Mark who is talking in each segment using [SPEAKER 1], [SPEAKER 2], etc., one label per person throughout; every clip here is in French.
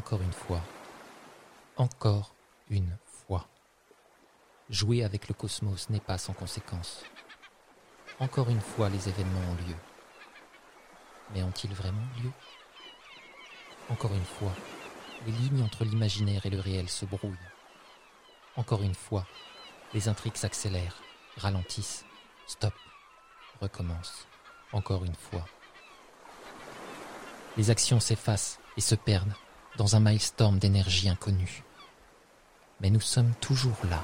[SPEAKER 1] Encore une fois. Encore une fois. Jouer avec le cosmos n'est pas sans conséquence. Encore une fois, les événements ont lieu. Mais ont-ils vraiment lieu? Encore une fois, les lignes entre l'imaginaire et le réel se brouillent. Encore une fois, les intrigues s'accélèrent, ralentissent, stop, recommencent. Encore une fois. Les actions s'effacent et se perdent dans un maelstrom d'énergie inconnue. Mais nous sommes toujours là.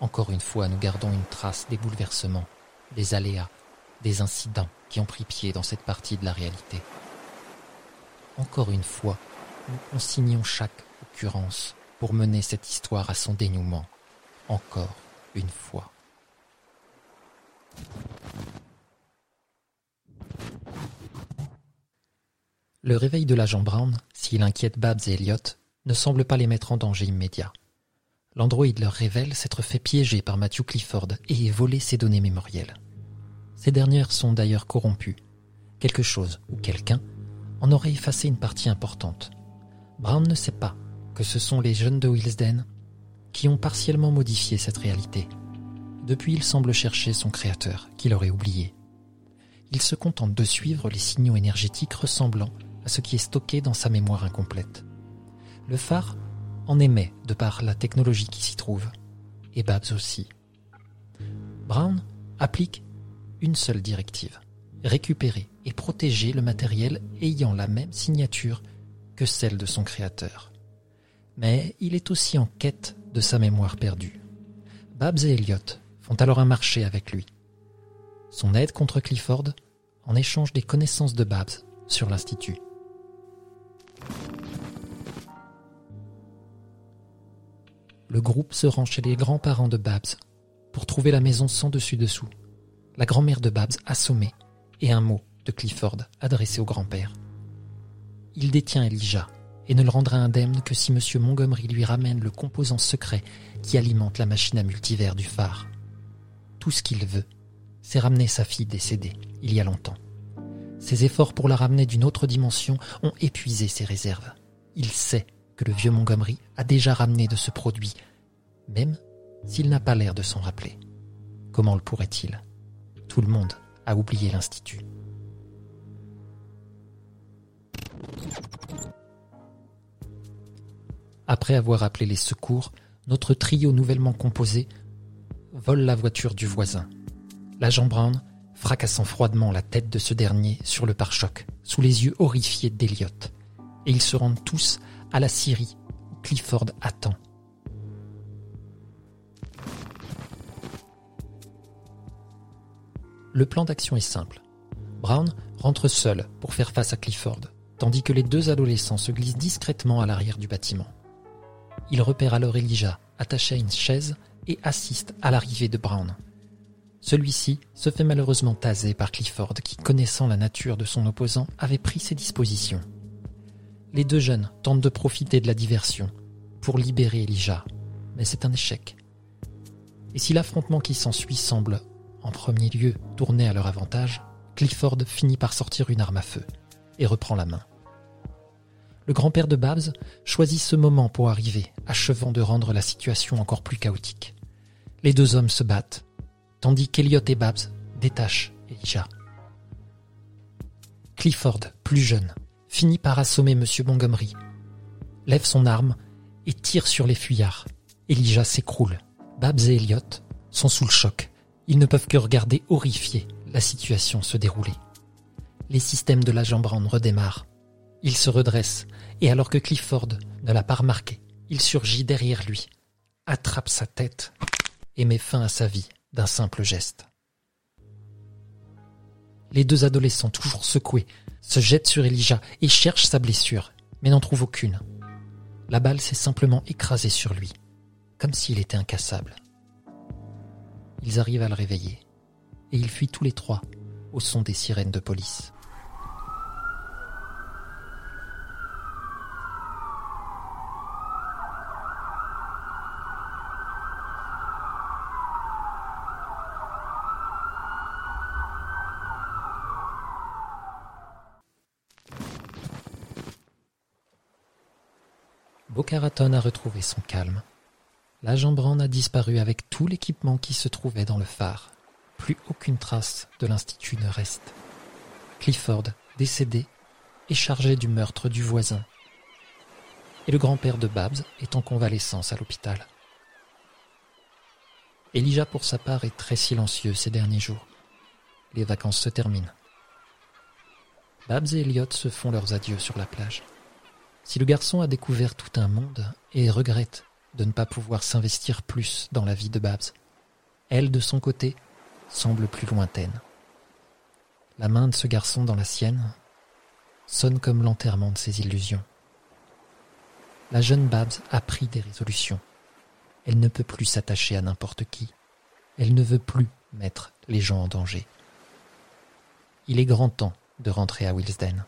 [SPEAKER 1] Encore une fois, nous gardons une trace des bouleversements, des aléas, des incidents qui ont pris pied dans cette partie de la réalité. Encore une fois, nous consignons chaque occurrence pour mener cette histoire à son dénouement. Encore une fois. Le réveil de l'agent Brown, s'il inquiète Babs et Elliot, ne semble pas les mettre en danger immédiat. L'androïde leur révèle s'être fait piéger par Matthew Clifford et voler ses données mémorielles. Ces dernières sont d'ailleurs corrompues. Quelque chose ou quelqu'un en aurait effacé une partie importante. Brown ne sait pas que ce sont les jeunes de Willesden qui ont partiellement modifié cette réalité. Depuis, il semble chercher son créateur, qu'il aurait oublié. Il se contente de suivre les signaux énergétiques ressemblant à ce qui est stocké dans sa mémoire incomplète. Le phare en émet de par la technologie qui s'y trouve, et Babs aussi. Brown applique une seule directive récupérer et protéger le matériel ayant la même signature que celle de son créateur. Mais il est aussi en quête de sa mémoire perdue. Babs et Elliot font alors un marché avec lui. Son aide contre Clifford en échange des connaissances de Babs sur l'Institut. Le groupe se rend chez les grands-parents de Babs pour trouver la maison sans dessus-dessous la grand-mère de Babs assommée, et un mot de Clifford adressé au grand-père. Il détient Elijah et ne le rendra indemne que si M. Montgomery lui ramène le composant secret qui alimente la machine à multivers du phare. Tout ce qu'il veut, c'est ramener sa fille décédée il y a longtemps. Ses efforts pour la ramener d'une autre dimension ont épuisé ses réserves. Il sait que le vieux Montgomery a déjà ramené de ce produit, même s'il n'a pas l'air de s'en rappeler. Comment le pourrait-il? Tout le monde a oublié l'Institut. Après avoir appelé les secours, notre trio nouvellement composé vole la voiture du voisin. L'agent Brown fracassant froidement la tête de ce dernier sur le pare-choc, sous les yeux horrifiés d'Eliot. Et ils se rendent tous à la Syrie où Clifford attend Le plan d'action est simple. Brown rentre seul pour faire face à Clifford, tandis que les deux adolescents se glissent discrètement à l'arrière du bâtiment. Il repère alors Elijah, attaché à une chaise, et assiste à l'arrivée de Brown. Celui-ci se fait malheureusement taser par Clifford qui, connaissant la nature de son opposant, avait pris ses dispositions. Les deux jeunes tentent de profiter de la diversion pour libérer Elijah, mais c'est un échec. Et si l'affrontement qui s'ensuit semble en premier lieu tourné à leur avantage, Clifford finit par sortir une arme à feu et reprend la main. Le grand-père de Babs choisit ce moment pour arriver, achevant de rendre la situation encore plus chaotique. Les deux hommes se battent, tandis qu'Eliot et Babs détachent Elijah. Clifford, plus jeune, finit par assommer M. Montgomery, lève son arme et tire sur les fuyards. Elijah s'écroule. Babs et Elliot sont sous le choc. Ils ne peuvent que regarder horrifiés la situation se dérouler. Les systèmes de l'agent Brown redémarrent. Il se redresse, et alors que Clifford ne l'a pas remarqué, il surgit derrière lui, attrape sa tête et met fin à sa vie d'un simple geste. Les deux adolescents, toujours secoués, se jettent sur Elijah et cherchent sa blessure, mais n'en trouvent aucune. La balle s'est simplement écrasée sur lui, comme s'il était incassable. Ils arrivent à le réveiller, et ils fuient tous les trois au son des sirènes de police. Boca Raton a retrouvé son calme. La Jambran a disparu avec tout l'équipement qui se trouvait dans le phare. Plus aucune trace de l'institut ne reste. Clifford, décédé, est chargé du meurtre du voisin. Et le grand-père de Babs est en convalescence à l'hôpital. Elijah, pour sa part, est très silencieux ces derniers jours. Les vacances se terminent. Babs et Elliot se font leurs adieux sur la plage. Si le garçon a découvert tout un monde et regrette de ne pas pouvoir s'investir plus dans la vie de Babs, elle, de son côté, semble plus lointaine. La main de ce garçon dans la sienne sonne comme l'enterrement de ses illusions. La jeune Babs a pris des résolutions. Elle ne peut plus s'attacher à n'importe qui. Elle ne veut plus mettre les gens en danger. Il est grand temps de rentrer à Willesden.